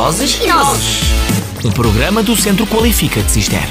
Vozes e Nozes. Um programa do Centro Qualifica de Cister.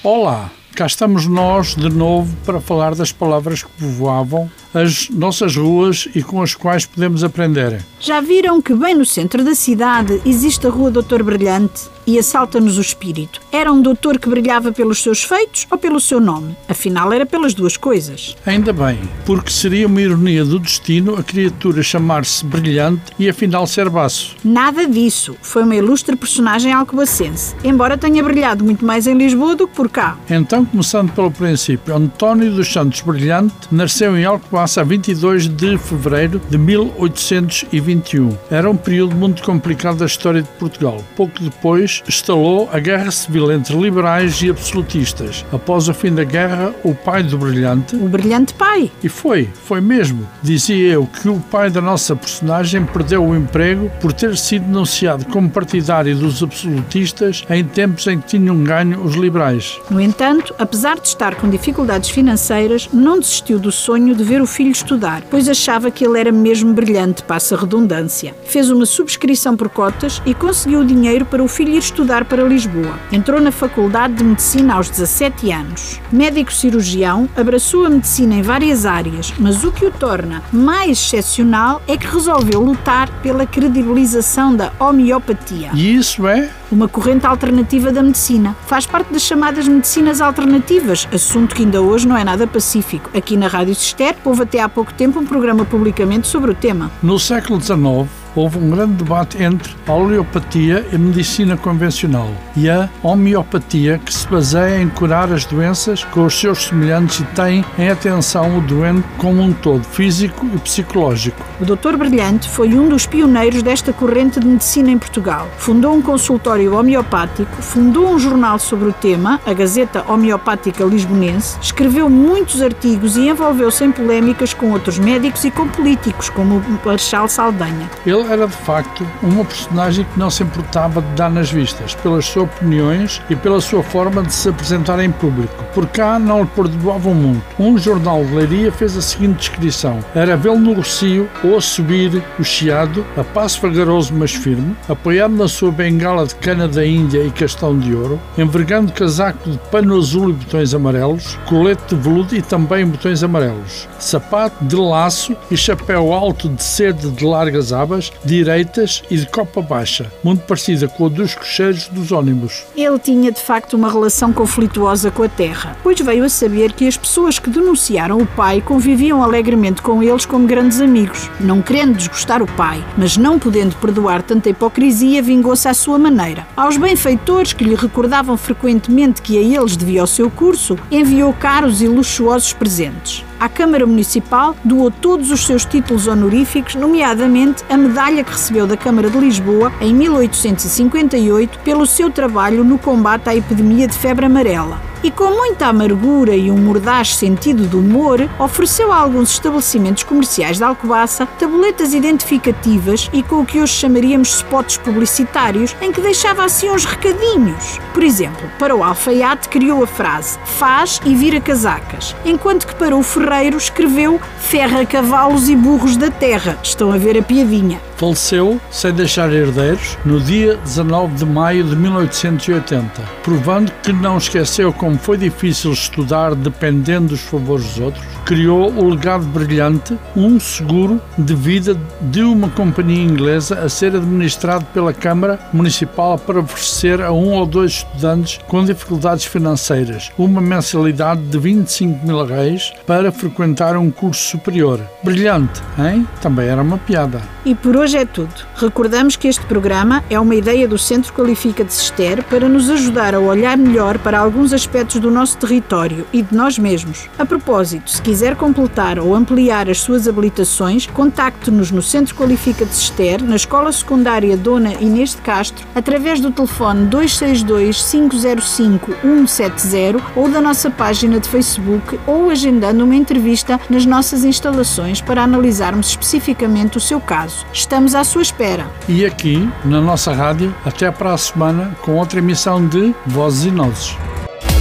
Olá, cá estamos nós de novo para falar das palavras que povoavam as nossas ruas e com as quais podemos aprender. Já viram que bem no centro da cidade existe a Rua Doutor Brilhante e assalta-nos o espírito? Era um doutor que brilhava pelos seus feitos ou pelo seu nome? Afinal, era pelas duas coisas. Ainda bem, porque seria uma ironia do destino a criatura chamar-se Brilhante e afinal ser baço. Nada disso. Foi uma ilustre personagem alcobacense, embora tenha brilhado muito mais em Lisboa do que por cá. Então, começando pelo princípio, António dos Santos Brilhante nasceu em Alcobaça a 22 de fevereiro de 1821. Era um período muito complicado da história de Portugal. Pouco depois, estalou a Guerra Civil entre liberais e absolutistas. Após o fim da guerra, o pai do Brilhante... O brilhante pai. E foi, foi mesmo. Dizia eu que o pai da nossa personagem perdeu o emprego por ter sido denunciado como partidário dos absolutistas em tempos em que tinham ganho os liberais. No entanto, apesar de estar com dificuldades financeiras, não desistiu do sonho de ver o filho estudar, pois achava que ele era mesmo brilhante, passa redundância. Fez uma subscrição por cotas e conseguiu o dinheiro para o filho ir estudar para Lisboa. Entrou na Faculdade de Medicina aos 17 anos. Médico cirurgião, abraçou a medicina em várias áreas, mas o que o torna mais excepcional é que resolveu lutar pela credibilização da homeopatia. E isso é? Uma corrente alternativa da medicina. Faz parte das chamadas medicinas alternativas, assunto que ainda hoje não é nada pacífico. Aqui na Rádio Cister houve até há pouco tempo um programa publicamente sobre o tema. No século XIX, houve um grande debate entre a homeopatia e a medicina convencional e a homeopatia, que se baseia em curar as doenças com os seus semelhantes e tem em atenção o doente como um todo, físico e psicológico. O Dr. Brilhante foi um dos pioneiros desta corrente de medicina em Portugal. Fundou um consultório homeopático, fundou um jornal sobre o tema, a Gazeta Homeopática Lisbonense, escreveu muitos artigos e envolveu-se em polémicas com outros médicos e com políticos, como o Marchal Saldanha. Ele era de facto uma personagem que não se importava de dar nas vistas, pelas suas opiniões e pela sua forma de se apresentar em público. Por cá não lhe perdoavam muito. Um jornal de Leiria fez a seguinte descrição: era vê-lo no Rocio ou a subir o Chiado, a passo vagaroso mas firme, apoiado na sua bengala de cana da Índia e castão de ouro, envergando casaco de pano azul e botões amarelos, colete de veludo e também botões amarelos, sapato de laço e chapéu alto de seda de largas abas, direitas e de copa baixa, muito parecida com a dos cocheiros dos ônibus. Ele tinha de facto uma relação conflituosa com a terra, pois veio a saber que as pessoas que denunciaram o pai conviviam alegremente com eles como grandes amigos, não querendo desgostar o pai, mas não podendo perdoar tanta hipocrisia, vingou-se à sua maneira. Aos benfeitores que lhe recordavam frequentemente que a eles devia o seu curso, enviou caros e luxuosos presentes. À Câmara Municipal doou todos os seus títulos honoríficos, nomeadamente a medalha que recebeu da Câmara de Lisboa em 1858 pelo seu trabalho no combate à epidemia de febre amarela. E com muita amargura e um mordaz sentido de humor, ofereceu a alguns estabelecimentos comerciais de Alcobaça tabuletas identificativas e com o que hoje chamaríamos spots publicitários, em que deixava assim uns recadinhos. Por exemplo, para o alfaiate criou a frase faz e vira casacas, enquanto que para o ferreiro escreveu ferra cavalos e burros da terra. Estão a ver a piadinha. Faleceu, sem deixar herdeiros, no dia 19 de maio de 1880, provando que não esqueceu como foi difícil estudar dependendo dos favores dos outros, criou o legado brilhante, um seguro de vida de uma companhia inglesa a ser administrado pela Câmara Municipal para oferecer a um ou dois estudantes com dificuldades financeiras uma mensalidade de 25 mil reais para frequentar um curso superior. Brilhante, hein? Também era uma piada. E por hoje é tudo. Recordamos que este programa é uma ideia do Centro Qualifica de Cister para nos ajudar a olhar melhor para alguns aspectos do nosso território e de nós mesmos. A propósito, se quiser completar ou ampliar as suas habilitações, contacte-nos no Centro Qualifica de Cister, na Escola Secundária Dona Inês de Castro, através do telefone 262 505 170 ou da nossa página de Facebook ou agendando uma entrevista nas nossas instalações para analisarmos especificamente o seu caso. Estamos à sua espera. E aqui, na nossa rádio, até para a semana com outra emissão de Vozes e Nozes.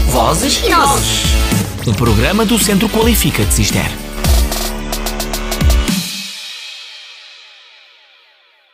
Vozes e Nozes. Um programa do Centro Qualifica de Cister.